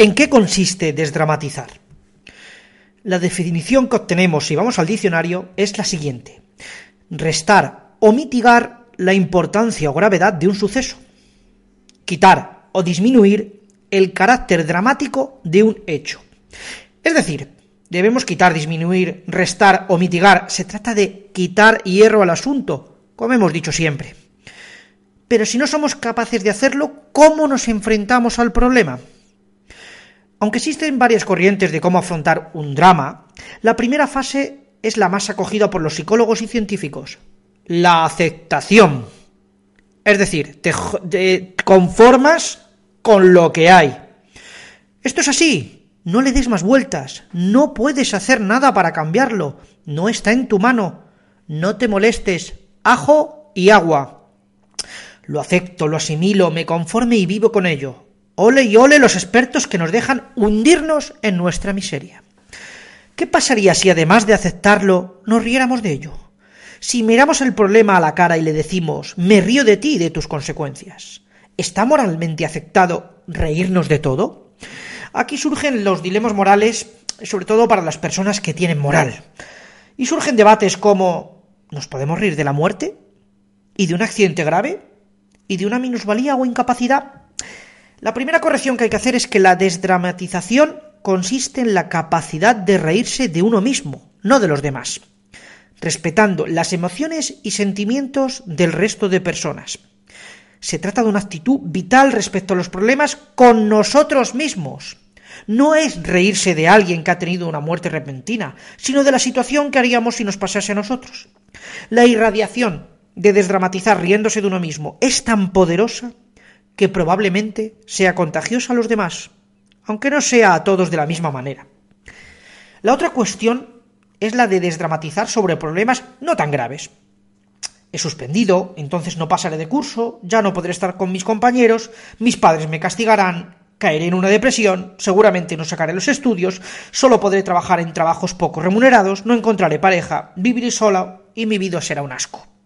¿En qué consiste desdramatizar? La definición que obtenemos si vamos al diccionario es la siguiente. Restar o mitigar la importancia o gravedad de un suceso. Quitar o disminuir el carácter dramático de un hecho. Es decir, debemos quitar, disminuir, restar o mitigar. Se trata de quitar hierro al asunto, como hemos dicho siempre. Pero si no somos capaces de hacerlo, ¿cómo nos enfrentamos al problema? Aunque existen varias corrientes de cómo afrontar un drama, la primera fase es la más acogida por los psicólogos y científicos, la aceptación. Es decir, te, conformas con lo que hay. Esto es así, no le des más vueltas, no puedes hacer nada para cambiarlo, no está en tu mano, no te molestes, ajo y agua. Lo acepto, lo asimilo, me conforme y vivo con ello. Ole y ole los expertos que nos dejan hundirnos en nuestra miseria. ¿Qué pasaría si además de aceptarlo nos riéramos de ello? Si miramos el problema a la cara y le decimos me río de ti y de tus consecuencias. ¿Está moralmente aceptado reírnos de todo? Aquí surgen los dilemas morales, sobre todo para las personas que tienen moral. Y surgen debates como ¿nos podemos reír de la muerte? ¿Y de un accidente grave? ¿Y de una minusvalía o incapacidad? La primera corrección que hay que hacer es que la desdramatización consiste en la capacidad de reírse de uno mismo, no de los demás, respetando las emociones y sentimientos del resto de personas. Se trata de una actitud vital respecto a los problemas con nosotros mismos. No es reírse de alguien que ha tenido una muerte repentina, sino de la situación que haríamos si nos pasase a nosotros. La irradiación de desdramatizar riéndose de uno mismo es tan poderosa que probablemente sea contagiosa a los demás, aunque no sea a todos de la misma manera. La otra cuestión es la de desdramatizar sobre problemas no tan graves. He suspendido, entonces no pasaré de curso, ya no podré estar con mis compañeros, mis padres me castigarán, caeré en una depresión, seguramente no sacaré los estudios, solo podré trabajar en trabajos poco remunerados, no encontraré pareja, viviré sola y mi vida será un asco.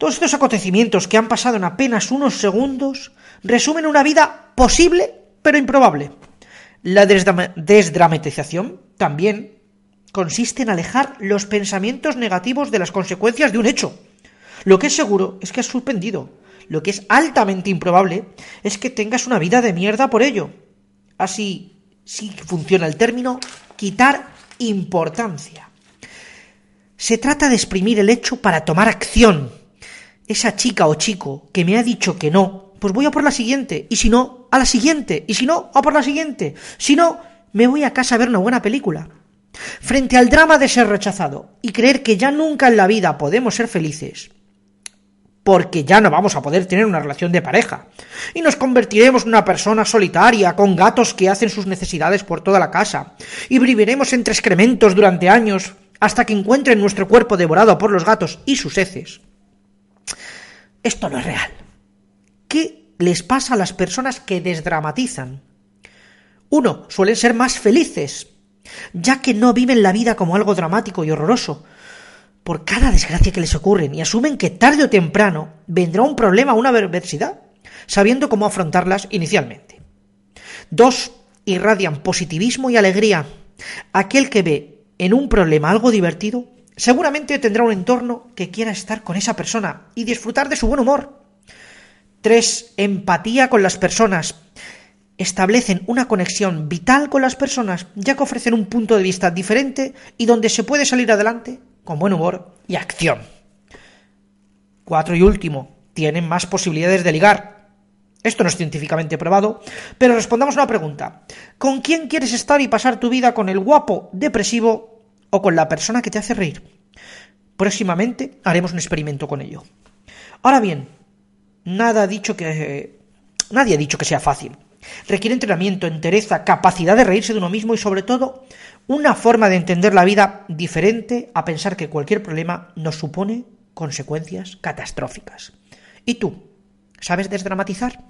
Todos estos acontecimientos que han pasado en apenas unos segundos resumen una vida posible pero improbable. La desdramatización también consiste en alejar los pensamientos negativos de las consecuencias de un hecho. Lo que es seguro es que has suspendido. Lo que es altamente improbable es que tengas una vida de mierda por ello. Así sí funciona el término quitar importancia. Se trata de exprimir el hecho para tomar acción, esa chica o chico que me ha dicho que no, pues voy a por la siguiente, y si no, a la siguiente, y si no, a por la siguiente, si no, me voy a casa a ver una buena película. Frente al drama de ser rechazado y creer que ya nunca en la vida podemos ser felices, porque ya no vamos a poder tener una relación de pareja, y nos convertiremos en una persona solitaria, con gatos que hacen sus necesidades por toda la casa, y viviremos entre excrementos durante años, hasta que encuentren nuestro cuerpo devorado por los gatos y sus heces. Esto no es real. ¿Qué les pasa a las personas que desdramatizan? Uno, suelen ser más felices, ya que no viven la vida como algo dramático y horroroso, por cada desgracia que les ocurre, y asumen que tarde o temprano vendrá un problema o una adversidad, sabiendo cómo afrontarlas inicialmente. Dos, irradian positivismo y alegría. Aquel que ve en un problema algo divertido seguramente tendrá un entorno que quiera estar con esa persona y disfrutar de su buen humor. 3. Empatía con las personas. Establecen una conexión vital con las personas, ya que ofrecen un punto de vista diferente y donde se puede salir adelante con buen humor y acción. 4. Y último, tienen más posibilidades de ligar. Esto no es científicamente probado, pero respondamos una pregunta. ¿Con quién quieres estar y pasar tu vida con el guapo depresivo o con la persona que te hace reír. Próximamente haremos un experimento con ello. Ahora bien, nada ha dicho que Nadie ha dicho que sea fácil. Requiere entrenamiento, entereza, capacidad de reírse de uno mismo y sobre todo una forma de entender la vida diferente a pensar que cualquier problema nos supone consecuencias catastróficas. ¿Y tú? ¿Sabes desdramatizar?